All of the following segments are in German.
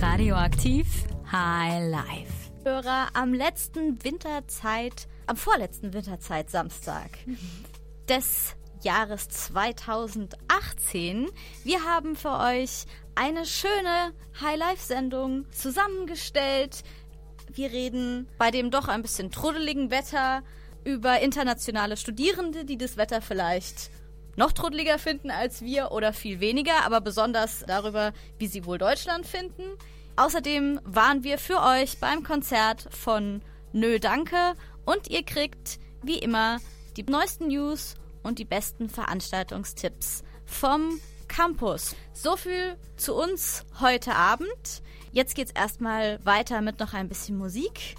Radioaktiv High Life. Hörer am letzten Winterzeit, am vorletzten Winterzeit Samstag des Jahres 2018. Wir haben für euch eine schöne High-Life-Sendung zusammengestellt. Wir reden bei dem doch ein bisschen truddeligen Wetter über internationale Studierende, die das Wetter vielleicht noch truddeliger finden als wir oder viel weniger, aber besonders darüber, wie sie wohl Deutschland finden. Außerdem waren wir für euch beim Konzert von Nö Danke und ihr kriegt wie immer die neuesten News und die besten Veranstaltungstipps vom Campus. So viel zu uns heute Abend. Jetzt geht's erstmal weiter mit noch ein bisschen Musik.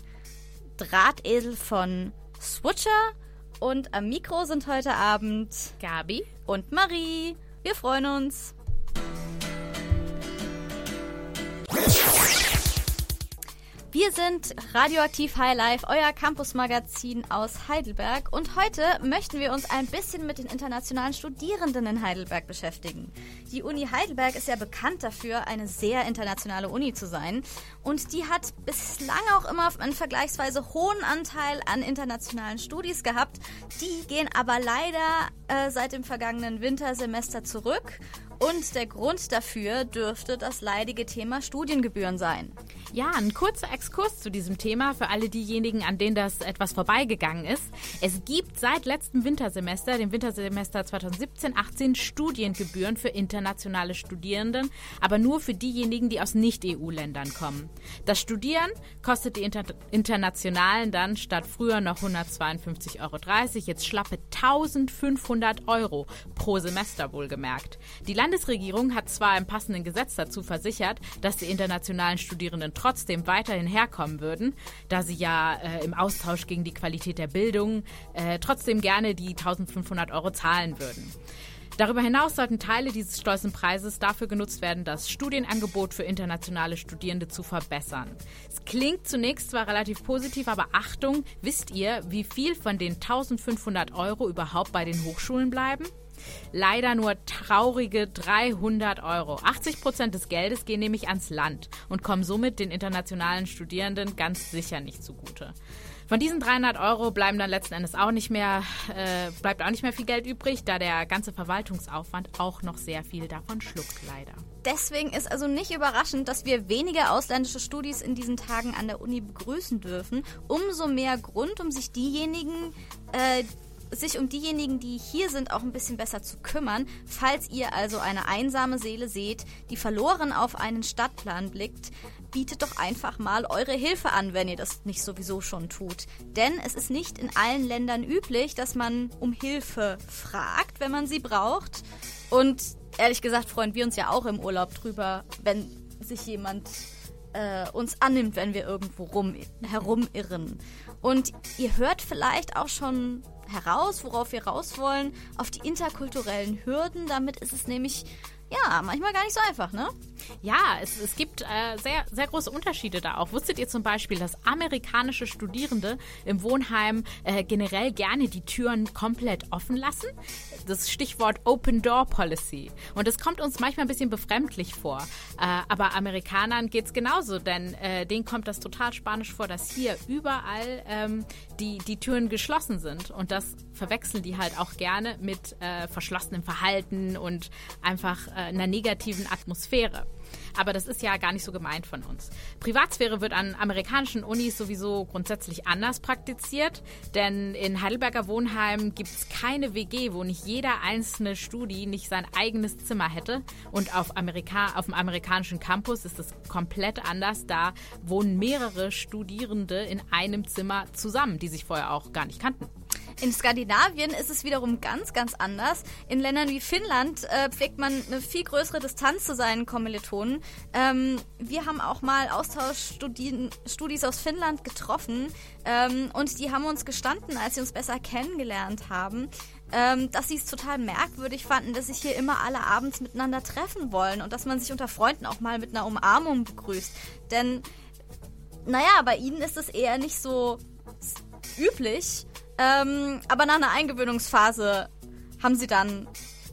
Drahtesel von Switcher und am Mikro sind heute Abend Gabi und Marie. Wir freuen uns. Wir sind Radioaktiv High Life, euer Campusmagazin aus Heidelberg und heute möchten wir uns ein bisschen mit den internationalen Studierenden in Heidelberg beschäftigen. Die Uni Heidelberg ist ja bekannt dafür, eine sehr internationale Uni zu sein und die hat bislang auch immer einen vergleichsweise hohen Anteil an internationalen Studis gehabt. Die gehen aber leider äh, seit dem vergangenen Wintersemester zurück und der Grund dafür dürfte das leidige Thema Studiengebühren sein. Ja, ein kurzer Exkurs zu diesem Thema für alle diejenigen, an denen das etwas vorbeigegangen ist. Es gibt seit letztem Wintersemester, dem Wintersemester 2017-18, Studiengebühren für internationale Studierenden, aber nur für diejenigen, die aus Nicht-EU-Ländern kommen. Das Studieren kostet die Inter Internationalen dann statt früher noch 152,30 Euro, jetzt schlappe 1500 Euro pro Semester wohlgemerkt. Die Landesregierung hat zwar im passenden Gesetz dazu versichert, dass die internationalen Studierenden trotzdem weiterhin herkommen würden, da sie ja äh, im Austausch gegen die Qualität der Bildung äh, trotzdem gerne die 1500 Euro zahlen würden. Darüber hinaus sollten Teile dieses stolzen Preises dafür genutzt werden, das Studienangebot für internationale Studierende zu verbessern. Es klingt zunächst zwar relativ positiv, aber Achtung, wisst ihr, wie viel von den 1500 Euro überhaupt bei den Hochschulen bleiben? Leider nur traurige 300 Euro. 80 Prozent des Geldes gehen nämlich ans Land und kommen somit den internationalen Studierenden ganz sicher nicht zugute. Von diesen 300 Euro bleiben dann letzten Endes auch nicht mehr, äh, bleibt auch nicht mehr viel Geld übrig, da der ganze Verwaltungsaufwand auch noch sehr viel davon schluckt, leider. Deswegen ist also nicht überraschend, dass wir weniger ausländische Studis in diesen Tagen an der Uni begrüßen dürfen. Umso mehr Grund, um sich diejenigen, äh, sich um diejenigen, die hier sind, auch ein bisschen besser zu kümmern. Falls ihr also eine einsame Seele seht, die verloren auf einen Stadtplan blickt, bietet doch einfach mal eure Hilfe an, wenn ihr das nicht sowieso schon tut. Denn es ist nicht in allen Ländern üblich, dass man um Hilfe fragt, wenn man sie braucht. Und ehrlich gesagt freuen wir uns ja auch im Urlaub drüber, wenn sich jemand äh, uns annimmt, wenn wir irgendwo rum, herumirren. Und ihr hört vielleicht auch schon heraus, worauf wir raus wollen, auf die interkulturellen Hürden. Damit ist es nämlich ja, manchmal gar nicht so einfach, ne? Ja, es, es gibt äh, sehr, sehr große Unterschiede da auch. Wusstet ihr zum Beispiel, dass amerikanische Studierende im Wohnheim äh, generell gerne die Türen komplett offen lassen? Das Stichwort Open Door Policy. Und das kommt uns manchmal ein bisschen befremdlich vor. Äh, aber Amerikanern geht's genauso, denn äh, denen kommt das total spanisch vor, dass hier überall ähm, die, die Türen geschlossen sind. Und das verwechseln die halt auch gerne mit äh, verschlossenem Verhalten und einfach äh, einer negativen Atmosphäre. Aber das ist ja gar nicht so gemeint von uns. Privatsphäre wird an amerikanischen Unis sowieso grundsätzlich anders praktiziert, denn in Heidelberger Wohnheim gibt es keine WG, wo nicht jeder einzelne Studi nicht sein eigenes Zimmer hätte. Und auf, Amerika auf dem amerikanischen Campus ist es komplett anders. Da wohnen mehrere Studierende in einem Zimmer zusammen, die sich vorher auch gar nicht kannten. In Skandinavien ist es wiederum ganz, ganz anders. In Ländern wie Finnland äh, pflegt man eine viel größere Distanz zu seinen Kommilitonen. Ähm, wir haben auch mal Austauschstudis aus Finnland getroffen ähm, und die haben uns gestanden, als sie uns besser kennengelernt haben, ähm, dass sie es total merkwürdig fanden, dass sich hier immer alle abends miteinander treffen wollen und dass man sich unter Freunden auch mal mit einer Umarmung begrüßt. Denn, naja, bei ihnen ist es eher nicht so üblich. Ähm, aber nach einer Eingewöhnungsphase haben sie dann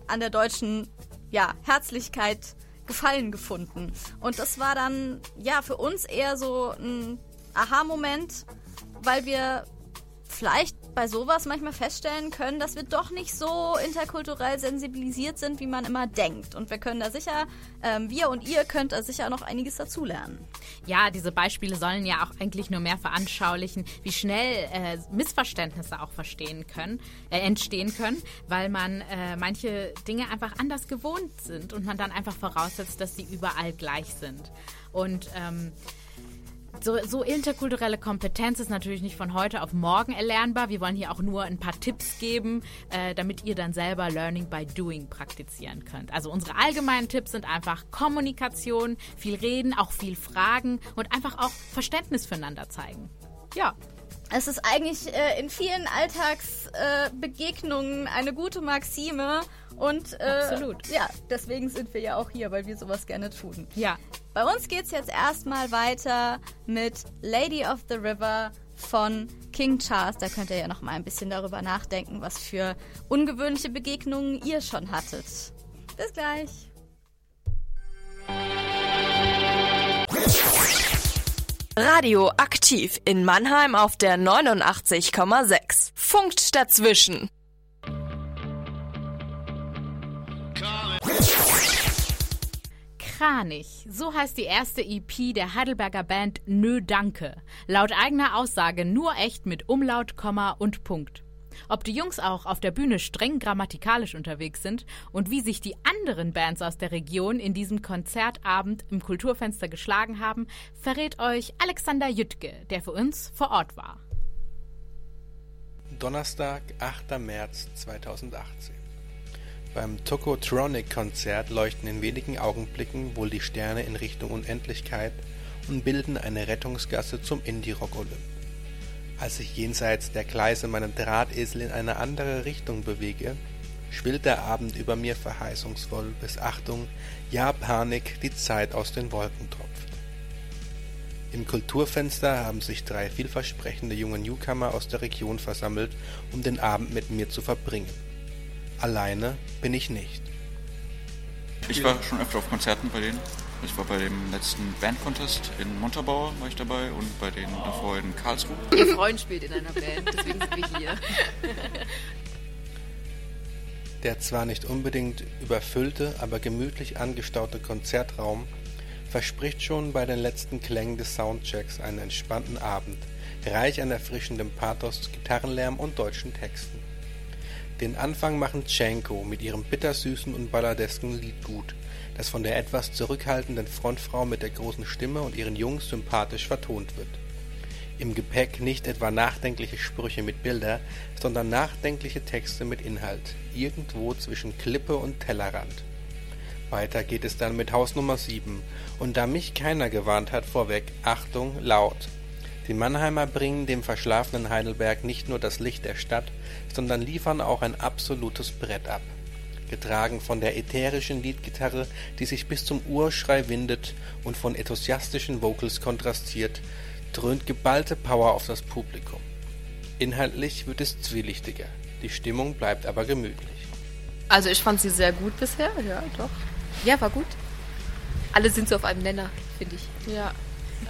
an der deutschen ja, Herzlichkeit Gefallen gefunden. Und das war dann, ja, für uns eher so ein Aha-Moment, weil wir vielleicht bei sowas manchmal feststellen können, dass wir doch nicht so interkulturell sensibilisiert sind, wie man immer denkt. Und wir können da sicher, ähm, wir und ihr könnt da sicher noch einiges dazulernen. Ja, diese Beispiele sollen ja auch eigentlich nur mehr veranschaulichen, wie schnell äh, Missverständnisse auch verstehen können, äh, entstehen können, weil man äh, manche Dinge einfach anders gewohnt sind und man dann einfach voraussetzt, dass sie überall gleich sind. Und ähm, so, so, interkulturelle Kompetenz ist natürlich nicht von heute auf morgen erlernbar. Wir wollen hier auch nur ein paar Tipps geben, äh, damit ihr dann selber Learning by Doing praktizieren könnt. Also unsere allgemeinen Tipps sind einfach Kommunikation, viel reden, auch viel fragen und einfach auch Verständnis füreinander zeigen. Ja. Es ist eigentlich äh, in vielen Alltagsbegegnungen äh, eine gute Maxime und äh, Absolut. ja, deswegen sind wir ja auch hier, weil wir sowas gerne tun. Ja. Bei uns geht's jetzt erstmal weiter mit Lady of the River von King Charles. Da könnt ihr ja noch mal ein bisschen darüber nachdenken, was für ungewöhnliche Begegnungen ihr schon hattet. Bis gleich. Radio aktiv in Mannheim auf der 89,6. Funkt dazwischen. Kranich. So heißt die erste EP der Heidelberger Band Nö Danke. Laut eigener Aussage nur echt mit Umlaut, Komma und Punkt. Ob die Jungs auch auf der Bühne streng grammatikalisch unterwegs sind und wie sich die anderen Bands aus der Region in diesem Konzertabend im Kulturfenster geschlagen haben, verrät euch Alexander Jüttke, der für uns vor Ort war. Donnerstag, 8. März 2018. Beim Tokotronic-Konzert leuchten in wenigen Augenblicken wohl die Sterne in Richtung Unendlichkeit und bilden eine Rettungsgasse zum Indie-Rock-Olymp. Als ich jenseits der Gleise meinen Drahtesel in eine andere Richtung bewege, schwillt der Abend über mir verheißungsvoll, bis Achtung, ja Panik, die Zeit aus den Wolken tropft. Im Kulturfenster haben sich drei vielversprechende junge Newcomer aus der Region versammelt, um den Abend mit mir zu verbringen. Alleine bin ich nicht. Ich war schon öfter auf Konzerten bei denen. Ich war bei dem letzten Band-Contest in Montabaur war ich dabei und bei denen davor in Karlsruhe. Ihr Freund spielt in einer Band, deswegen sind wir hier. Der zwar nicht unbedingt überfüllte, aber gemütlich angestaute Konzertraum verspricht schon bei den letzten Klängen des Soundchecks einen entspannten Abend, reich an erfrischendem Pathos, Gitarrenlärm und deutschen Texten. Den Anfang machen Tschenko mit ihrem bittersüßen und balladesken Lied gut, das von der etwas zurückhaltenden Frontfrau mit der großen Stimme und ihren Jungs sympathisch vertont wird. Im Gepäck nicht etwa nachdenkliche Sprüche mit Bilder, sondern nachdenkliche Texte mit Inhalt, irgendwo zwischen Klippe und Tellerrand. Weiter geht es dann mit Haus Nummer 7, und da mich keiner gewarnt hat vorweg, Achtung, laut. Die Mannheimer bringen dem verschlafenen Heidelberg nicht nur das Licht der Stadt, sondern liefern auch ein absolutes Brett ab. Getragen von der ätherischen Leadgitarre, die sich bis zum Urschrei windet und von enthusiastischen Vocals kontrastiert, dröhnt geballte Power auf das Publikum. Inhaltlich wird es zwielichtiger, die Stimmung bleibt aber gemütlich. Also ich fand sie sehr gut bisher, ja, doch. Ja, war gut. Alle sind so auf einem Nenner, finde ich. Ja,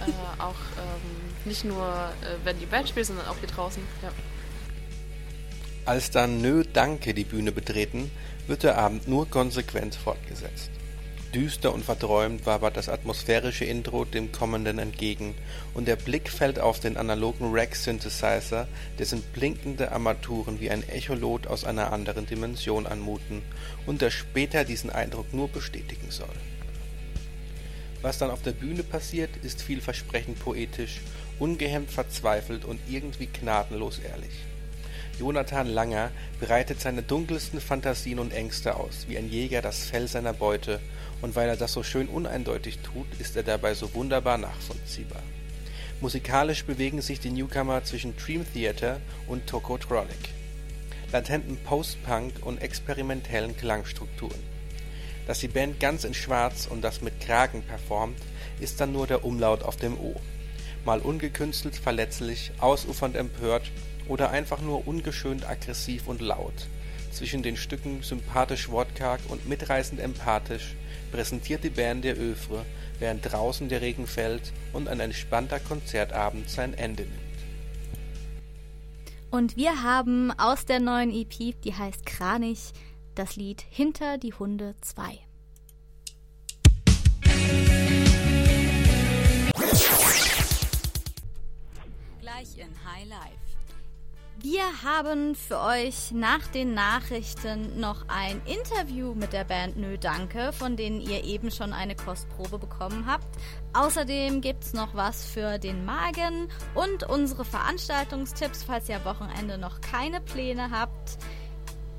äh, auch ähm, nicht nur, äh, wenn die Band spielt, sondern auch hier draußen. Ja. Als dann Nö Danke die Bühne betreten, wird der Abend nur konsequent fortgesetzt. Düster und verträumt wabert das atmosphärische Intro dem Kommenden entgegen, und der Blick fällt auf den analogen Rack-Synthesizer, dessen blinkende Armaturen wie ein Echolot aus einer anderen Dimension anmuten und der später diesen Eindruck nur bestätigen soll. Was dann auf der Bühne passiert, ist vielversprechend poetisch, ungehemmt verzweifelt und irgendwie gnadenlos ehrlich. Jonathan Langer breitet seine dunkelsten Phantasien und Ängste aus, wie ein Jäger das Fell seiner Beute, und weil er das so schön uneindeutig tut, ist er dabei so wunderbar nachvollziehbar. Musikalisch bewegen sich die Newcomer zwischen Dream Theater und Tokotronic, latenten Post-Punk und experimentellen Klangstrukturen. Dass die Band ganz in Schwarz und das mit Kragen performt, ist dann nur der Umlaut auf dem O. Mal ungekünstelt verletzlich, ausufernd empört oder einfach nur ungeschönt aggressiv und laut. Zwischen den Stücken sympathisch wortkarg und mitreißend empathisch präsentiert die Band der Övre, während draußen der Regen fällt und ein entspannter Konzertabend sein Ende nimmt. Und wir haben aus der neuen EP, die heißt Kranich, das Lied Hinter die Hunde 2. Gleich in High Life. Wir haben für euch nach den Nachrichten noch ein Interview mit der Band Nö Danke, von denen ihr eben schon eine Kostprobe bekommen habt. Außerdem gibt es noch was für den Magen und unsere Veranstaltungstipps, falls ihr am Wochenende noch keine Pläne habt.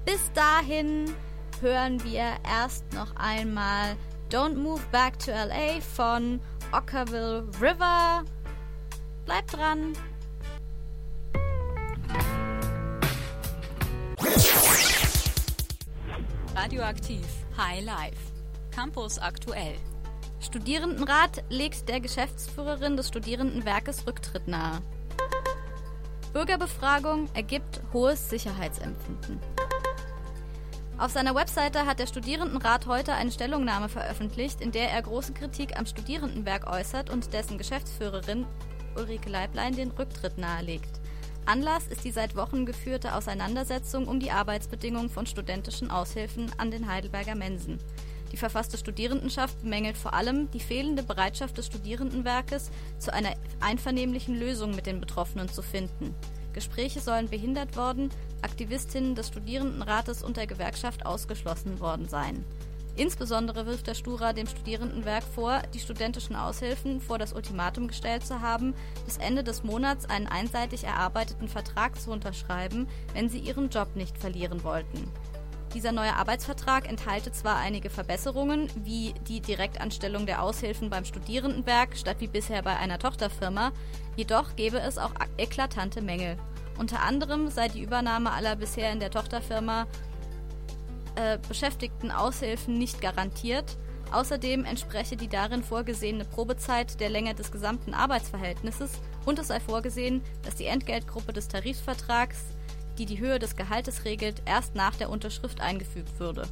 Bis dahin hören wir erst noch einmal Don't Move Back to LA von Ockerville River. Bleibt dran! Radioaktiv High Life. Campus aktuell. Studierendenrat legt der Geschäftsführerin des Studierendenwerkes Rücktritt nahe. Bürgerbefragung ergibt hohes Sicherheitsempfinden. Auf seiner Webseite hat der Studierendenrat heute eine Stellungnahme veröffentlicht, in der er große Kritik am Studierendenwerk äußert und dessen Geschäftsführerin Ulrike Leiblein den Rücktritt nahelegt. Anlass ist die seit Wochen geführte Auseinandersetzung um die Arbeitsbedingungen von studentischen Aushilfen an den Heidelberger Mensen. Die verfasste Studierendenschaft bemängelt vor allem die fehlende Bereitschaft des Studierendenwerkes, zu einer einvernehmlichen Lösung mit den Betroffenen zu finden. Gespräche sollen behindert worden, Aktivistinnen des Studierendenrates und der Gewerkschaft ausgeschlossen worden sein. Insbesondere wirft der Stura dem Studierendenwerk vor, die studentischen Aushilfen vor das Ultimatum gestellt zu haben, bis Ende des Monats einen einseitig erarbeiteten Vertrag zu unterschreiben, wenn sie ihren Job nicht verlieren wollten. Dieser neue Arbeitsvertrag enthalte zwar einige Verbesserungen, wie die Direktanstellung der Aushilfen beim Studierendenwerk statt wie bisher bei einer Tochterfirma, jedoch gebe es auch eklatante Mängel. Unter anderem sei die Übernahme aller bisher in der Tochterfirma äh, beschäftigten Aushilfen nicht garantiert. Außerdem entspreche die darin vorgesehene Probezeit der Länge des gesamten Arbeitsverhältnisses und es sei vorgesehen, dass die Entgeltgruppe des Tarifvertrags, die die Höhe des Gehaltes regelt, erst nach der Unterschrift eingefügt würde.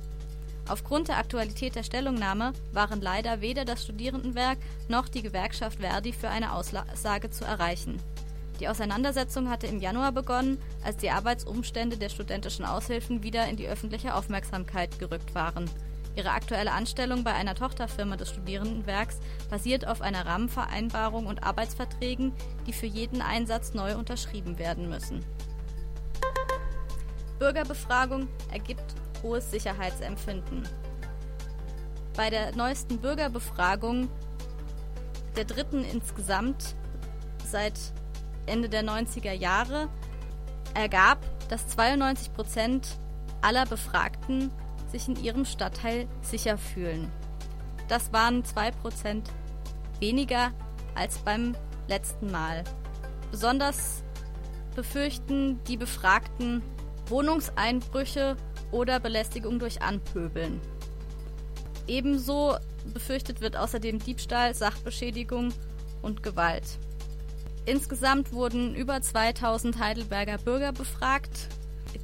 Aufgrund der Aktualität der Stellungnahme waren leider weder das Studierendenwerk noch die Gewerkschaft Verdi für eine Aussage zu erreichen. Die Auseinandersetzung hatte im Januar begonnen, als die Arbeitsumstände der studentischen Aushilfen wieder in die öffentliche Aufmerksamkeit gerückt waren. Ihre aktuelle Anstellung bei einer Tochterfirma des Studierendenwerks basiert auf einer Rahmenvereinbarung und Arbeitsverträgen, die für jeden Einsatz neu unterschrieben werden müssen. Bürgerbefragung ergibt hohes Sicherheitsempfinden. Bei der neuesten Bürgerbefragung, der dritten insgesamt seit Ende der 90er Jahre, ergab, dass 92 Prozent aller Befragten sich in ihrem Stadtteil sicher fühlen. Das waren 2 Prozent weniger als beim letzten Mal. Besonders befürchten die Befragten Wohnungseinbrüche oder Belästigung durch Anpöbeln. Ebenso befürchtet wird außerdem Diebstahl, Sachbeschädigung und Gewalt. Insgesamt wurden über 2000 Heidelberger Bürger befragt.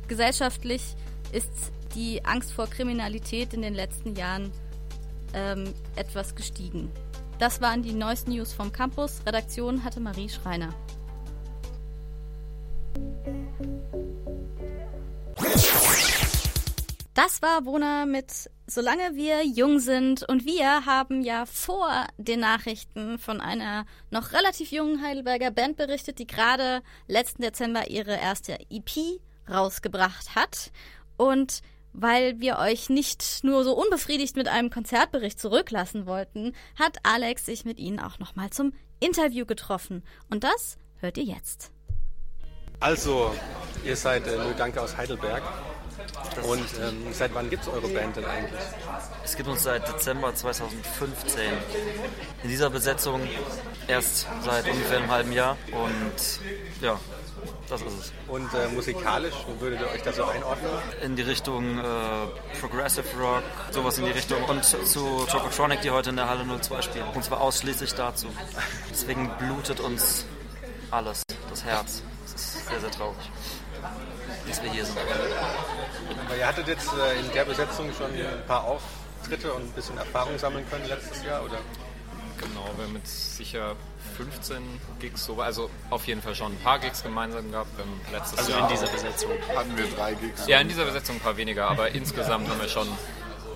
Gesellschaftlich ist die Angst vor Kriminalität in den letzten Jahren ähm, etwas gestiegen. Das waren die neuesten News vom Campus. Redaktion hatte Marie Schreiner. Das war Wona mit Solange wir jung sind und wir haben ja vor den Nachrichten von einer noch relativ jungen Heidelberger Band berichtet, die gerade letzten Dezember ihre erste EP rausgebracht hat. Und weil wir euch nicht nur so unbefriedigt mit einem Konzertbericht zurücklassen wollten, hat Alex sich mit ihnen auch nochmal zum Interview getroffen. Und das hört ihr jetzt. Also, ihr seid äh, Null Danke aus Heidelberg. Und ähm, seit wann gibt es eure Band denn eigentlich? Es gibt uns seit Dezember 2015. In dieser Besetzung erst seit ungefähr einem halben Jahr. Und ja, das ist es. Und äh, musikalisch, wo würdet ihr euch da so einordnen? In die Richtung äh, Progressive Rock, sowas in die Richtung. Und zu Tokotronic, die heute in der Halle 02 spielen. Und zwar ausschließlich dazu. Deswegen blutet uns alles, das Herz. Das ist sehr, sehr traurig dass wir hier sind. Aber ihr hattet jetzt äh, in der Besetzung schon ein paar Auftritte und ein bisschen Erfahrung sammeln können letztes Jahr? Oder? Genau, wir haben jetzt sicher 15 Gigs, so, also auf jeden Fall schon ein paar Gigs gemeinsam gehabt. Wir haben letztes Also Jahr in dieser Besetzung hatten wir drei Gigs. Ja, in dieser Besetzung ein paar weniger, aber insgesamt haben wir schon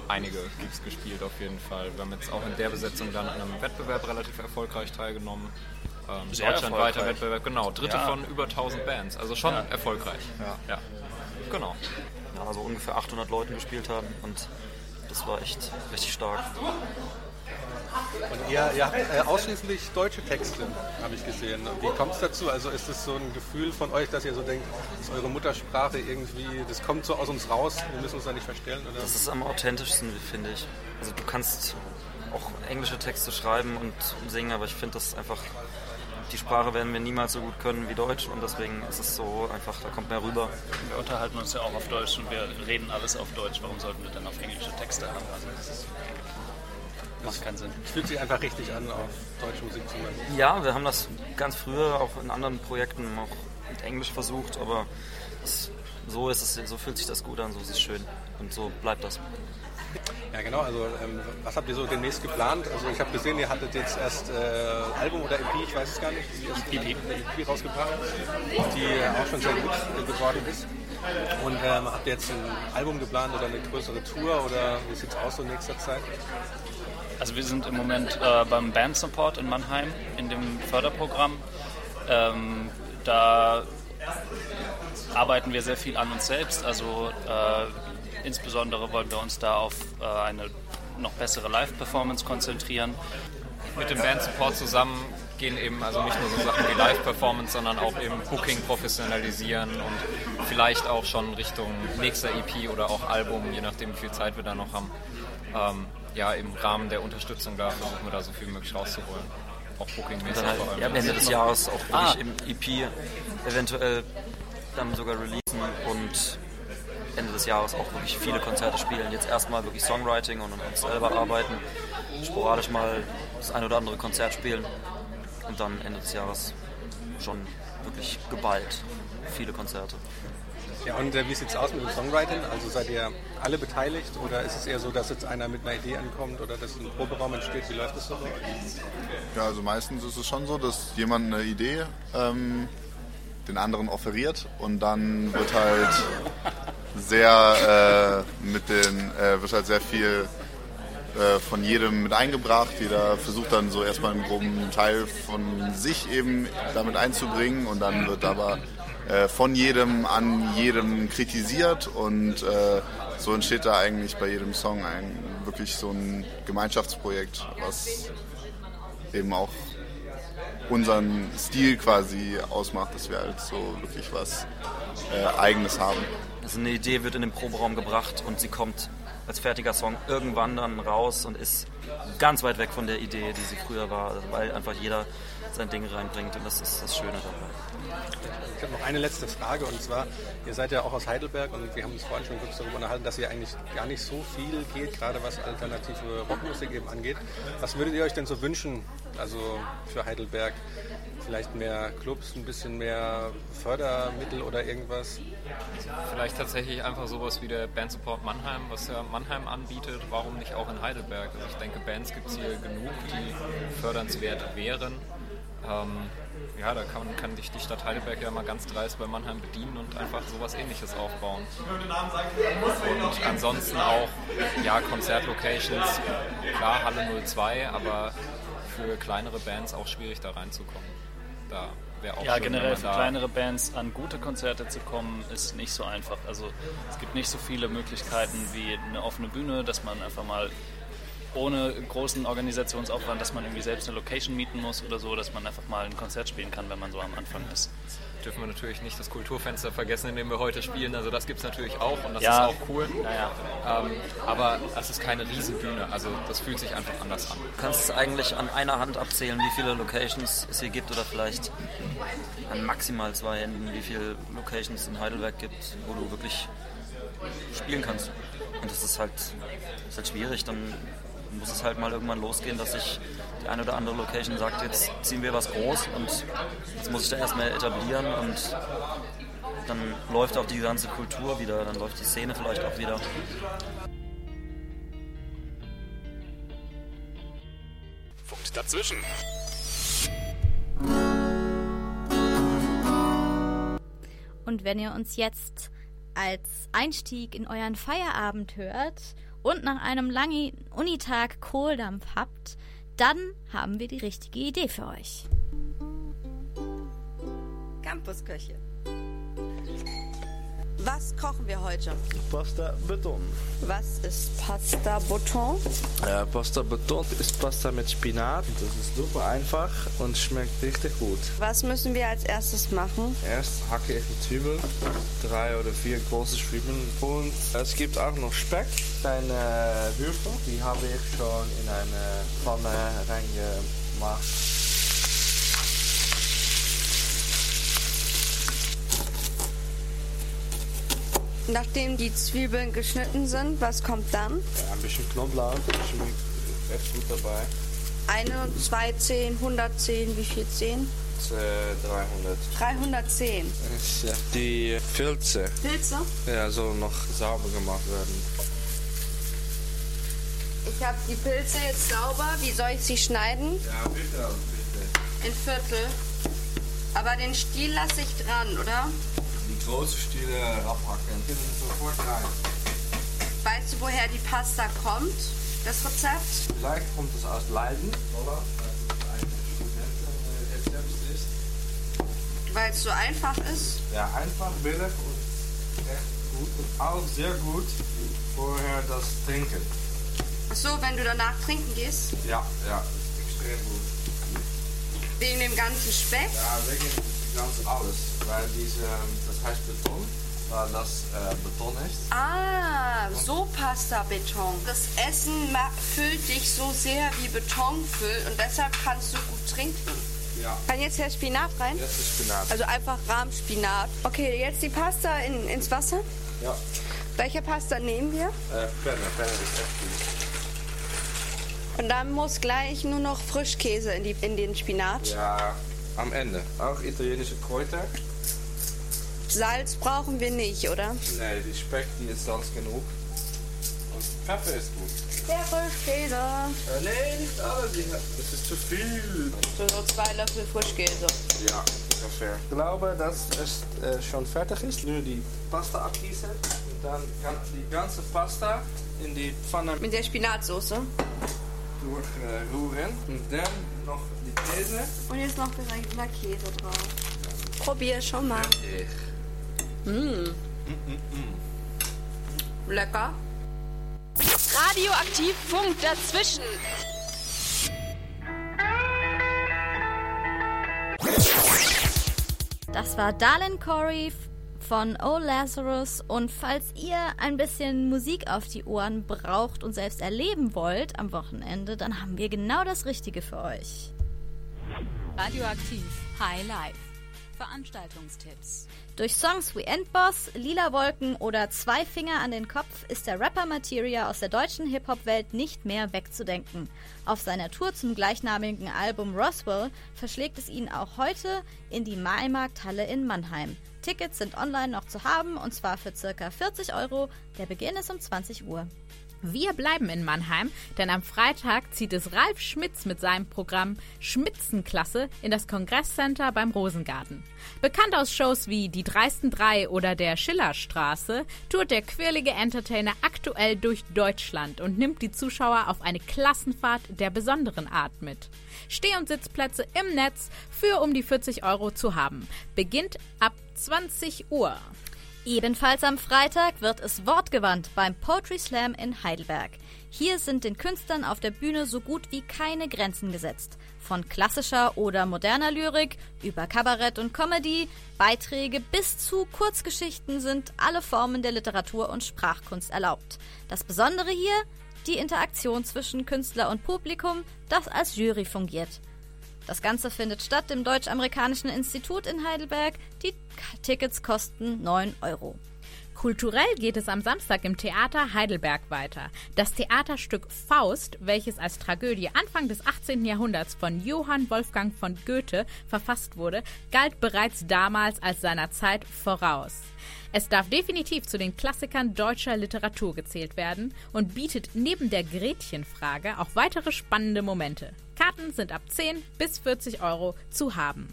einige Gigs gespielt auf jeden Fall. Wir haben jetzt auch in der Besetzung dann an einem Wettbewerb relativ erfolgreich teilgenommen. Ähm, deutschlandweiter. Wettbewerb, genau. Dritte Ja. von über 1000 Bands, also schon Ja. erfolgreich. Ja. Genau. Ja, also ungefähr 800 Leuten gespielt haben und das war echt richtig stark. Und ihr, ihr habt äh, ausschließlich deutsche Texte, habe ich gesehen. Wie kommt es dazu? Also ist es so ein Gefühl von euch, dass ihr so denkt, dass eure Muttersprache irgendwie, das kommt so aus uns raus, wir müssen uns da nicht verstellen? Oder? Das ist am authentischsten, finde ich. Also du kannst auch englische Texte schreiben und singen, aber ich finde das einfach, die Sprache werden wir niemals so gut können wie Deutsch und deswegen ist es so einfach, da kommt mehr rüber. Wir unterhalten uns ja auch auf Deutsch und wir reden alles auf Deutsch. Warum sollten wir dann auf englische Texte haben? Also das ist, macht keinen Sinn. Es fühlt sich einfach richtig an, auf deutsche Musik zu machen. Ja, wir haben das ganz früher auch in anderen Projekten auch mit Englisch versucht, aber es, so ist es, so fühlt sich das gut an, so ist es schön und so bleibt das. Ja, genau. Also, ähm, was habt ihr so demnächst geplant? Also, ich habe gesehen, ihr hattet jetzt erst äh, Album oder EP, ich weiß es gar nicht, die EP, eine EP rausgebracht, die auch schon sehr gut geworden ist. Und ähm, habt ihr jetzt ein Album geplant oder eine größere Tour oder wie sieht es aus so in nächster Zeit? Also wir sind im Moment äh, beim Band Support in Mannheim in dem Förderprogramm. Ähm, da arbeiten wir sehr viel an uns selbst. Also äh, insbesondere wollen wir uns da auf äh, eine noch bessere Live-Performance konzentrieren. Mit dem Band Support zusammen gehen eben also nicht nur so Sachen wie Live-Performance, sondern auch eben Booking professionalisieren und vielleicht auch schon Richtung nächster EP oder auch Album, je nachdem wie viel Zeit wir da noch haben. Ähm, ja, im Rahmen der Unterstützung da versuchen wir da so viel möglich rauszuholen. Auch Booking-mäßig halt vor allem. ja, am Ende des Jahres auch Ah. wirklich im EP eventuell dann sogar releasen und Ende des Jahres auch wirklich viele Konzerte spielen. Jetzt erstmal wirklich Songwriting und uns selber arbeiten, sporadisch mal das ein oder andere Konzert spielen und dann Ende des Jahres schon wirklich geballt viele Konzerte. Ja, und äh, wie sieht es aus mit dem Songwriting? Also seid ihr alle beteiligt oder ist es eher so, dass jetzt einer mit einer Idee ankommt oder dass ein Proberaum entsteht? Wie läuft das so? Ja, also meistens ist es schon so, dass jemand eine Idee ähm, den anderen offeriert und dann wird halt sehr äh, mit den äh, wird halt sehr viel äh, von jedem mit eingebracht. Jeder versucht dann so erstmal einen groben Teil von sich eben damit einzubringen und dann wird aber äh, von jedem an jedem kritisiert und äh, so entsteht da eigentlich bei jedem Song ein wirklich so ein Gemeinschaftsprojekt, was eben auch unseren Stil quasi ausmacht, dass wir halt so wirklich was äh, Eigenes haben. Also eine Idee wird in den Proberaum gebracht und sie kommt als fertiger Song irgendwann dann raus und ist ganz weit weg von der Idee, die sie früher war, weil einfach jeder sein Ding reinbringt und das ist das Schöne dabei. Ich habe noch eine letzte Frage und zwar, ihr seid ja auch aus Heidelberg und wir haben uns vorhin schon kurz darüber unterhalten, dass ihr eigentlich gar nicht so viel geht, gerade was alternative Rockmusik eben angeht. Was würdet ihr euch denn so wünschen, also für Heidelberg? Vielleicht mehr Clubs, ein bisschen mehr Fördermittel oder irgendwas? Vielleicht tatsächlich einfach sowas wie der Band Support Mannheim, was ja Mannheim anbietet. Warum nicht auch in Heidelberg? Also ich denke, Bands gibt es hier genug, die fördernswert wären. Ähm, ja, da kann, kann sich die Stadt Heidelberg ja mal ganz dreist bei Mannheim bedienen und einfach sowas ähnliches aufbauen. Und ansonsten auch, ja, Konzertlocations, klar, Halle 02, aber für kleinere Bands auch schwierig da reinzukommen. Da wäre auch Ja, schön, generell für kleinere Bands an gute Konzerte zu kommen, ist nicht so einfach. Also es gibt nicht so viele Möglichkeiten wie eine offene Bühne, dass man einfach mal ohne großen Organisationsaufwand, dass man irgendwie selbst eine Location mieten muss oder so, dass man einfach mal ein Konzert spielen kann, wenn man so am Anfang ist. dürfen wir natürlich nicht das Kulturfenster vergessen, in dem wir heute spielen. Also das gibt es natürlich auch und das Ja. ist auch cool. Naja. Ähm, aber es ist keine Riesenbühne. Also das fühlt sich einfach anders an. Du kannst eigentlich an einer Hand abzählen, wie viele Locations es hier gibt oder vielleicht an maximal zwei Händen, wie viele Locations es in Heidelberg gibt, wo du wirklich spielen kannst. Und das ist halt, das ist halt schwierig. Dann muss es halt mal irgendwann losgehen, dass ich die eine oder andere Location sagt, jetzt ziehen wir was groß und jetzt muss ich da erstmal etablieren und dann läuft auch die ganze Kultur wieder, dann läuft die Szene vielleicht auch wieder. Funkt dazwischen. Und wenn ihr uns jetzt als Einstieg in euren Feierabend hört und nach einem langen Unitag Kohldampf habt, dann haben wir die richtige Idee für euch. Campusköche. Was kochen wir heute? Pasta Beton. Was ist Pasta Bouton? Äh, Pasta Beton ist Pasta mit Spinat. Das ist super einfach und schmeckt richtig gut. Was müssen wir als erstes machen? Erst hacke ich die Zwiebeln, drei oder vier große Zwiebeln. Und es gibt auch noch Speck, kleine Würfel. Die habe ich schon in eine Pfanne reingemacht. Nachdem die Zwiebeln geschnitten sind, was kommt dann? Ja, ein bisschen Knoblauch, ein bisschen gut dabei. Eine, zwei Zehen, 110, wie viel Zehen? Äh, 300. 310. Ja, Die Pilze. Pilze? Ja, sollen noch sauber gemacht werden. Ich habe die Pilze jetzt sauber. Wie soll ich sie schneiden? Ja, bitte, bitte. In Viertel. Aber den Stiel lasse ich dran, oder? Große Stiele abhacken. Sofort rein. Weißt du, woher die Pasta kommt? Das Rezept? Vielleicht kommt es aus Leiden, oder? Weil es so einfach ist. Ja, einfach, billig und echt gut. Und auch sehr gut vorher das Trinken. Ach so, wenn du danach trinken gehst? Ja, ja, extrem gut. Wegen dem ganzen Speck? Ja, wegen ganz alles. Weil diese, das heißt Beton, weil das äh, Beton ist. Ah, so Pasta Beton. Das Essen füllt dich so sehr wie Beton füllt und deshalb kannst du gut trinken. Ja. Kann jetzt der Spinat rein? Jetzt ist Spinat. Also einfach Rahmspinat. Okay, jetzt die Pasta in, ins Wasser. Ja. Welche Pasta nehmen wir? Äh, Penne, Penne ist echt gut. Und dann muss gleich nur noch Frischkäse in, die, in den Spinat. Ja, am Ende. Auch italienische Kräuter. Salz brauchen wir nicht, oder? Nee, die Speck, die ist sonst genug. Und Pfeffer ist gut. Der Frischkäse. Äh, nee, nicht alle. Die, das ist zu viel. So, so zwei Löffel Frischkäse. Ja, ungefähr. Ich glaube, dass es äh, schon fertig ist. Nur die Pasta abgießen. Und dann kann die ganze Pasta in die Pfanne Mit der Spinatsoße. durchrühren. Und dann noch die Käse. Und jetzt noch direkt mal Käse drauf. Probier schon mal. Ich. Mmh. Lecker. Radioaktiv Funk dazwischen. Das war Darlin Corey von O Lazarus und falls ihr ein bisschen Musik auf die Ohren braucht und selbst erleben wollt am Wochenende, dann haben wir genau das Richtige für euch. Radioaktiv High Life. Veranstaltungstipps. Durch Songs wie Endboss, Lila Wolken oder Zwei Finger an den Kopf ist der Rapper Materia aus der deutschen Hip-Hop-Welt nicht mehr wegzudenken. Auf seiner Tour zum gleichnamigen Album Roswell verschlägt es ihn auch heute in die Maimarkthalle in Mannheim. Tickets sind online noch zu haben und zwar für circa 40 Euro. Der Beginn ist um 20 Uhr. Wir bleiben in Mannheim, denn am Freitag zieht es Ralf Schmitz mit seinem Programm Schmitzenklasse in das Kongresscenter beim Rosengarten. Bekannt aus Shows wie Die Dreisten Drei oder der Schillerstraße, tourt der quirlige Entertainer aktuell durch Deutschland und nimmt die Zuschauer auf eine Klassenfahrt der besonderen Art mit. Steh- und Sitzplätze im Netz für um die 40 Euro zu haben. Beginnt ab 20 Uhr. Ebenfalls am Freitag wird es wortgewandt beim Poetry Slam in Heidelberg. Hier sind den Künstlern auf der Bühne so gut wie keine Grenzen gesetzt. Von klassischer oder moderner Lyrik über Kabarett und Comedy, Beiträge bis zu Kurzgeschichten sind alle Formen der Literatur und Sprachkunst erlaubt. Das Besondere hier? Die Interaktion zwischen Künstler und Publikum, das als Jury fungiert. Das Ganze findet statt im Deutsch-Amerikanischen Institut in Heidelberg. Die Tickets kosten 9 Euro. Kulturell geht es am Samstag im Theater Heidelberg weiter. Das Theaterstück Faust, welches als Tragödie Anfang des 18. Jahrhunderts von Johann Wolfgang von Goethe verfasst wurde, galt bereits damals als seiner Zeit voraus. Es darf definitiv zu den Klassikern deutscher Literatur gezählt werden und bietet neben der Gretchenfrage auch weitere spannende Momente. Karten sind ab 10 bis 40 Euro zu haben.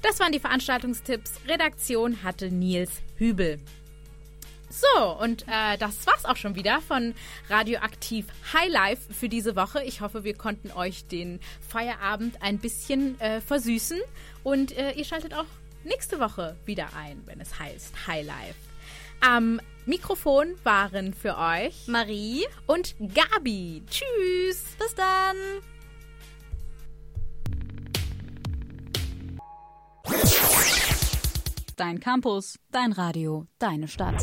Das waren die Veranstaltungstipps. Redaktion hatte Nils Hübel. So, und äh, das war's auch schon wieder von Radioaktiv Highlife für diese Woche. Ich hoffe, wir konnten euch den Feierabend ein bisschen äh, versüßen und äh, ihr schaltet auch nächste Woche wieder ein, wenn es heißt Highlife. Am Mikrofon waren für euch Marie und Gabi. Tschüss. Bis dann. Dein Campus, dein Radio, deine Stadt.